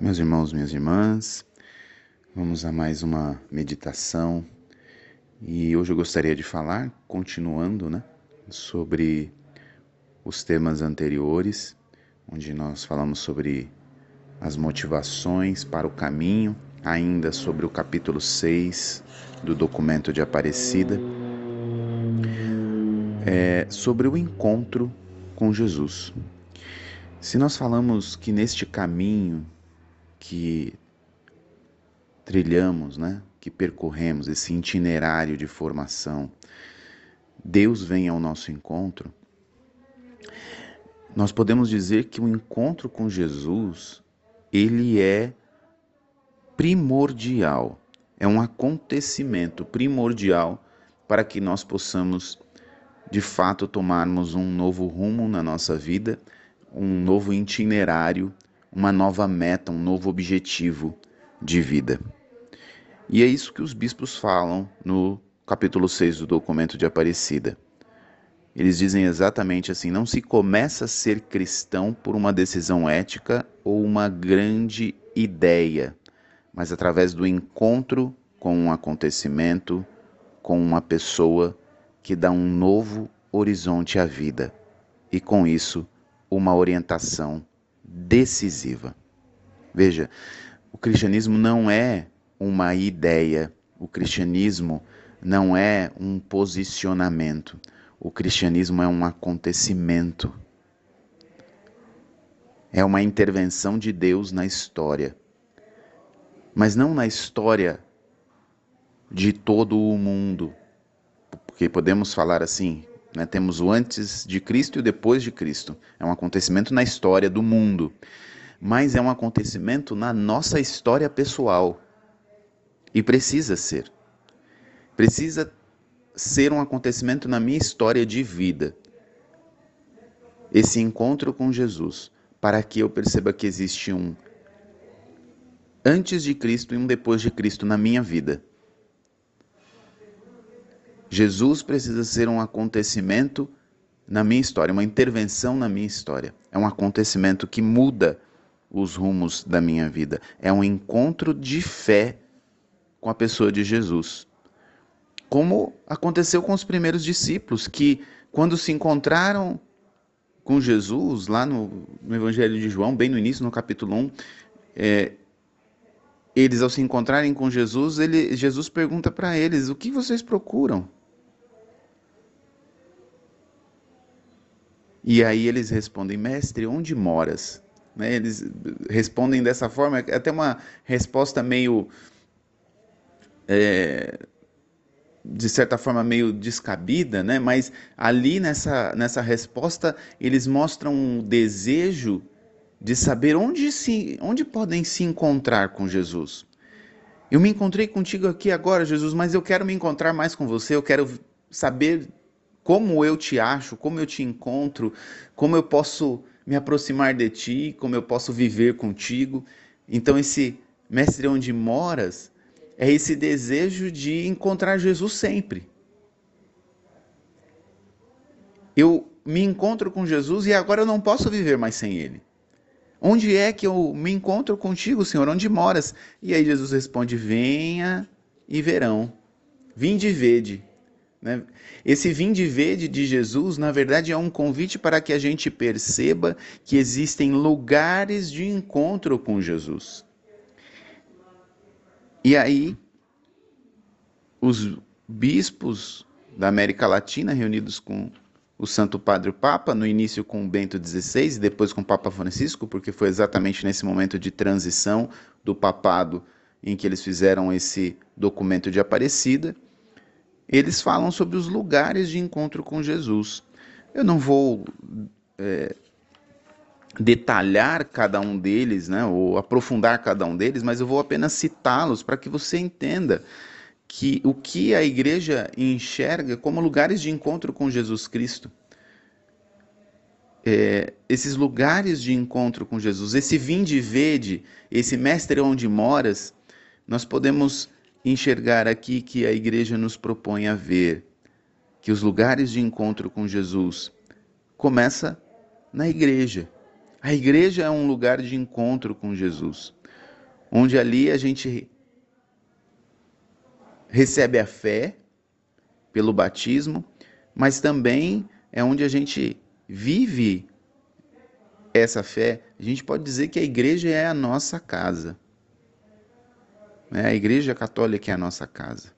Meus irmãos, minhas irmãs, vamos a mais uma meditação e hoje eu gostaria de falar, continuando, né, sobre os temas anteriores, onde nós falamos sobre as motivações para o caminho, ainda sobre o capítulo 6 do documento de Aparecida, é, sobre o encontro com Jesus. Se nós falamos que neste caminho que trilhamos, né, que percorremos, esse itinerário de formação, Deus vem ao nosso encontro, nós podemos dizer que o encontro com Jesus, ele é primordial, é um acontecimento primordial para que nós possamos de fato tomarmos um novo rumo na nossa vida, um novo itinerário uma nova meta, um novo objetivo de vida. E é isso que os bispos falam no capítulo 6 do documento de Aparecida. Eles dizem exatamente assim: não se começa a ser cristão por uma decisão ética ou uma grande ideia, mas através do encontro com um acontecimento, com uma pessoa que dá um novo horizonte à vida e, com isso, uma orientação decisiva. Veja, o cristianismo não é uma ideia, o cristianismo não é um posicionamento, o cristianismo é um acontecimento. É uma intervenção de Deus na história. Mas não na história de todo o mundo. Porque podemos falar assim, né? Temos o antes de Cristo e o depois de Cristo. É um acontecimento na história do mundo, mas é um acontecimento na nossa história pessoal. E precisa ser. Precisa ser um acontecimento na minha história de vida. Esse encontro com Jesus, para que eu perceba que existe um antes de Cristo e um depois de Cristo na minha vida. Jesus precisa ser um acontecimento na minha história, uma intervenção na minha história. É um acontecimento que muda os rumos da minha vida. É um encontro de fé com a pessoa de Jesus. Como aconteceu com os primeiros discípulos, que quando se encontraram com Jesus, lá no, no Evangelho de João, bem no início, no capítulo 1, é, eles, ao se encontrarem com Jesus, ele, Jesus pergunta para eles: O que vocês procuram? E aí eles respondem, mestre, onde moras? Né? Eles respondem dessa forma, é até uma resposta meio. É, de certa forma meio descabida, né? mas ali nessa, nessa resposta eles mostram um desejo de saber onde, se, onde podem se encontrar com Jesus. Eu me encontrei contigo aqui agora, Jesus, mas eu quero me encontrar mais com você, eu quero saber como eu te acho, como eu te encontro, como eu posso me aproximar de ti, como eu posso viver contigo. Então, esse mestre onde moras é esse desejo de encontrar Jesus sempre. Eu me encontro com Jesus e agora eu não posso viver mais sem ele. Onde é que eu me encontro contigo, Senhor? Onde moras? E aí Jesus responde: Venha e verão. Vinde e vede. Né? Esse vinde verde de Jesus, na verdade, é um convite para que a gente perceba que existem lugares de encontro com Jesus. E aí, os bispos da América Latina, reunidos com o Santo Padre Papa, no início com Bento XVI e depois com o Papa Francisco, porque foi exatamente nesse momento de transição do papado em que eles fizeram esse documento de Aparecida eles falam sobre os lugares de encontro com Jesus. Eu não vou é, detalhar cada um deles, né, ou aprofundar cada um deles, mas eu vou apenas citá-los para que você entenda que o que a igreja enxerga como lugares de encontro com Jesus Cristo. É, esses lugares de encontro com Jesus, esse vinde e vede, esse mestre onde moras, nós podemos enxergar aqui que a igreja nos propõe a ver que os lugares de encontro com Jesus começa na igreja. A igreja é um lugar de encontro com Jesus, onde ali a gente recebe a fé pelo batismo, mas também é onde a gente vive essa fé. A gente pode dizer que a igreja é a nossa casa. Né? A igreja católica é a nossa casa.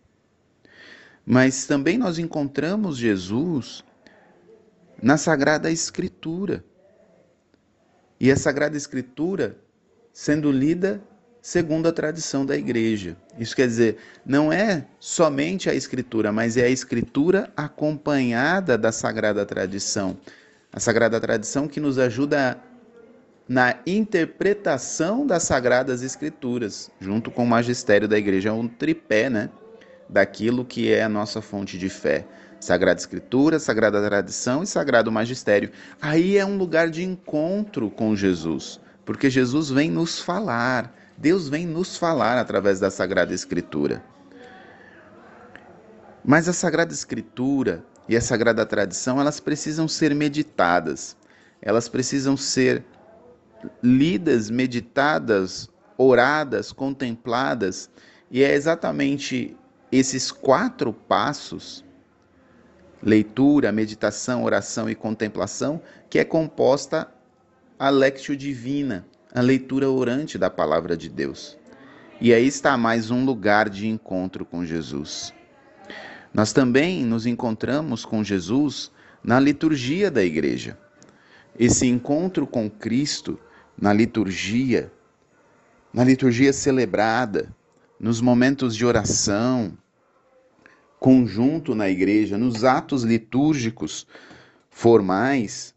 Mas também nós encontramos Jesus na Sagrada Escritura. E a Sagrada Escritura sendo lida segundo a tradição da igreja. Isso quer dizer, não é somente a escritura, mas é a escritura acompanhada da sagrada tradição. A sagrada tradição que nos ajuda na interpretação das sagradas escrituras, junto com o magistério da igreja, é um tripé, né, daquilo que é a nossa fonte de fé. Sagrada Escritura, Sagrada Tradição e Sagrado Magistério. Aí é um lugar de encontro com Jesus, porque Jesus vem nos falar, Deus vem nos falar através da Sagrada Escritura. Mas a Sagrada Escritura e a Sagrada Tradição, elas precisam ser meditadas. Elas precisam ser lidas, meditadas, oradas, contempladas, e é exatamente esses quatro passos leitura, meditação, oração e contemplação que é composta a Lectio Divina, a leitura orante da palavra de Deus. E aí está mais um lugar de encontro com Jesus. Nós também nos encontramos com Jesus na liturgia da igreja. Esse encontro com Cristo na liturgia, na liturgia celebrada, nos momentos de oração, conjunto na igreja, nos atos litúrgicos formais,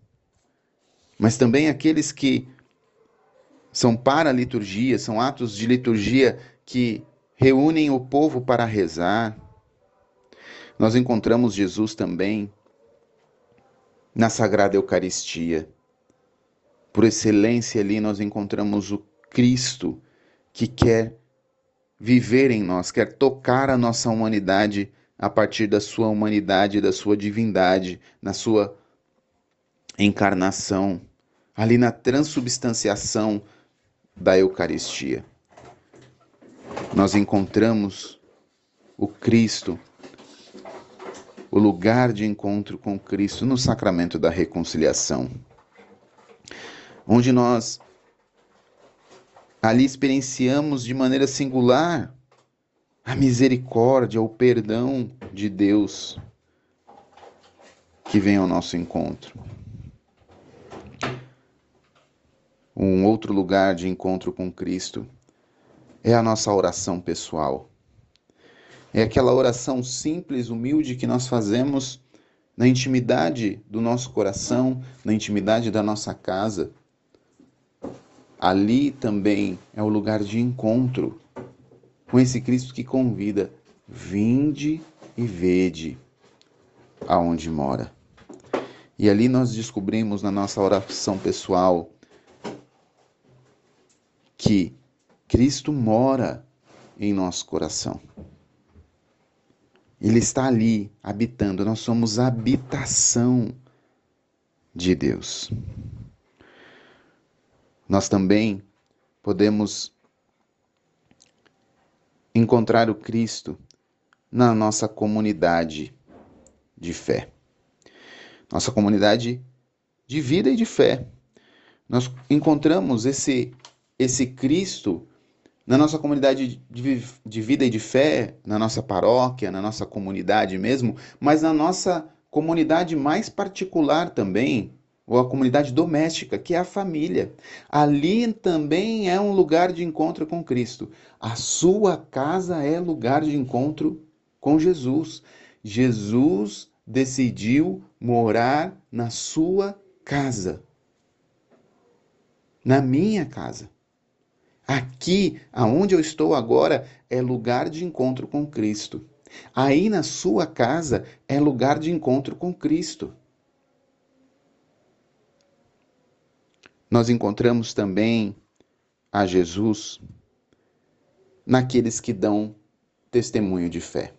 mas também aqueles que são para a liturgia, são atos de liturgia que reúnem o povo para rezar. Nós encontramos Jesus também na Sagrada Eucaristia. Por excelência ali nós encontramos o Cristo que quer viver em nós, quer tocar a nossa humanidade a partir da sua humanidade, da sua divindade, na sua encarnação, ali na transubstanciação da Eucaristia. Nós encontramos o Cristo, o lugar de encontro com Cristo no sacramento da reconciliação, onde nós ali experienciamos de maneira singular a misericórdia, o perdão de Deus que vem ao nosso encontro. Um outro lugar de encontro com Cristo é a nossa oração pessoal. É aquela oração simples, humilde que nós fazemos na intimidade do nosso coração, na intimidade da nossa casa. Ali também é o lugar de encontro com esse Cristo que convida: vinde e vede aonde mora. E ali nós descobrimos na nossa oração pessoal que Cristo mora em nosso coração. Ele está ali habitando, nós somos habitação de Deus. Nós também podemos encontrar o Cristo na nossa comunidade de fé. Nossa comunidade de vida e de fé. Nós encontramos esse esse Cristo na nossa comunidade de, de vida e de fé, na nossa paróquia, na nossa comunidade mesmo, mas na nossa comunidade mais particular também, ou a comunidade doméstica, que é a família. Ali também é um lugar de encontro com Cristo. A sua casa é lugar de encontro com Jesus. Jesus decidiu morar na sua casa. Na minha casa. Aqui, aonde eu estou agora, é lugar de encontro com Cristo. Aí na sua casa é lugar de encontro com Cristo. Nós encontramos também a Jesus naqueles que dão testemunho de fé.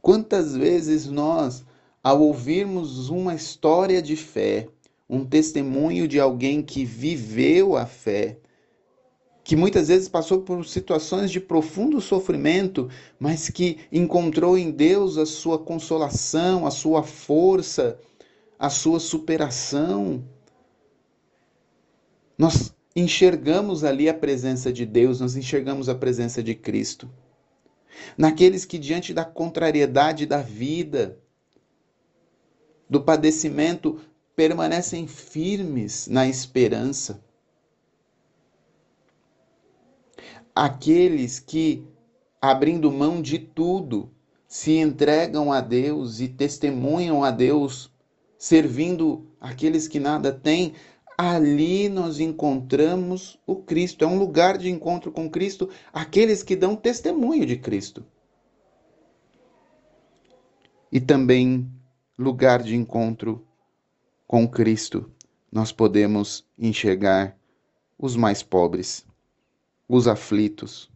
Quantas vezes nós, ao ouvirmos uma história de fé, um testemunho de alguém que viveu a fé, que muitas vezes passou por situações de profundo sofrimento, mas que encontrou em Deus a sua consolação, a sua força, a sua superação. Nós enxergamos ali a presença de Deus, nós enxergamos a presença de Cristo. Naqueles que, diante da contrariedade da vida, do padecimento, permanecem firmes na esperança. Aqueles que, abrindo mão de tudo, se entregam a Deus e testemunham a Deus, servindo aqueles que nada têm, ali nós encontramos o Cristo. É um lugar de encontro com Cristo, aqueles que dão testemunho de Cristo. E também lugar de encontro com Cristo, nós podemos enxergar os mais pobres, os aflitos,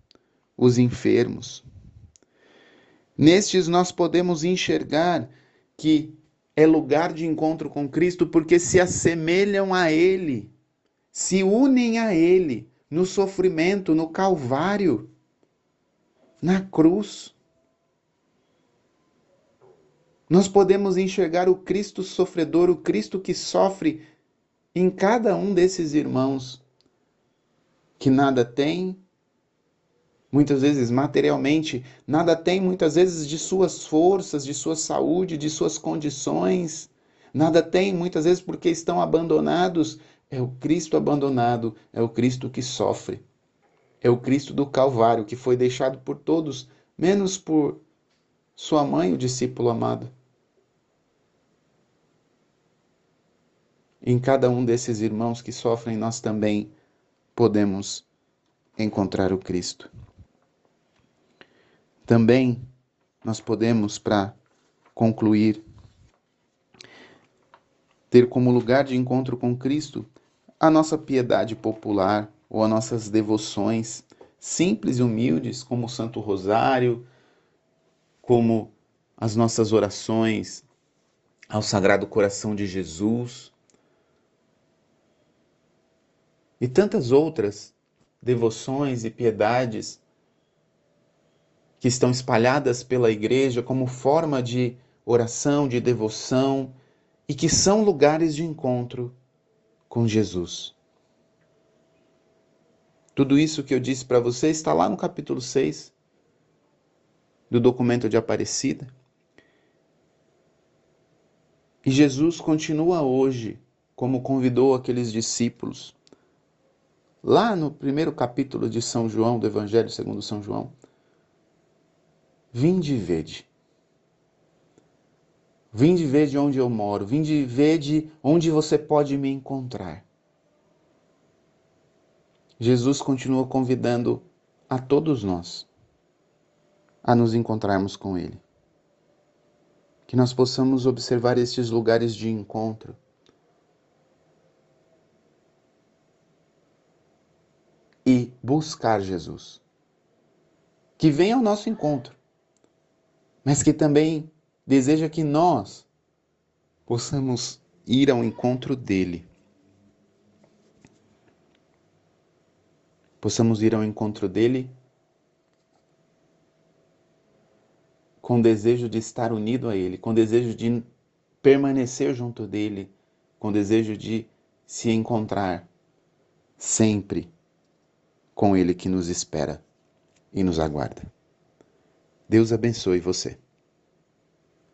os enfermos. Nestes nós podemos enxergar que é lugar de encontro com Cristo porque se assemelham a Ele, se unem a Ele no sofrimento, no Calvário, na cruz. Nós podemos enxergar o Cristo sofredor, o Cristo que sofre em cada um desses irmãos que nada tem, muitas vezes materialmente, nada tem muitas vezes de suas forças, de sua saúde, de suas condições, nada tem muitas vezes porque estão abandonados. É o Cristo abandonado, é o Cristo que sofre. É o Cristo do Calvário que foi deixado por todos, menos por sua mãe, o discípulo amado. Em cada um desses irmãos que sofrem, nós também podemos encontrar o Cristo. Também nós podemos, para concluir, ter como lugar de encontro com Cristo a nossa piedade popular ou as nossas devoções simples e humildes, como o Santo Rosário, como as nossas orações ao Sagrado Coração de Jesus e tantas outras devoções e piedades que estão espalhadas pela igreja como forma de oração, de devoção e que são lugares de encontro com Jesus. Tudo isso que eu disse para você está lá no capítulo 6 do documento de Aparecida. E Jesus continua hoje, como convidou aqueles discípulos, lá no primeiro capítulo de São João, do Evangelho segundo São João. Vinde e vede. Vinde e vede onde eu moro. Vinde e vede onde você pode me encontrar. Jesus continua convidando a todos nós a nos encontrarmos com Ele. Que nós possamos observar estes lugares de encontro e buscar Jesus. Que venha ao nosso encontro, mas que também deseja que nós possamos ir ao encontro dele. Possamos ir ao encontro dele com desejo de estar unido a ele, com desejo de permanecer junto dele, com desejo de se encontrar sempre com Ele que nos espera e nos aguarda. Deus abençoe você.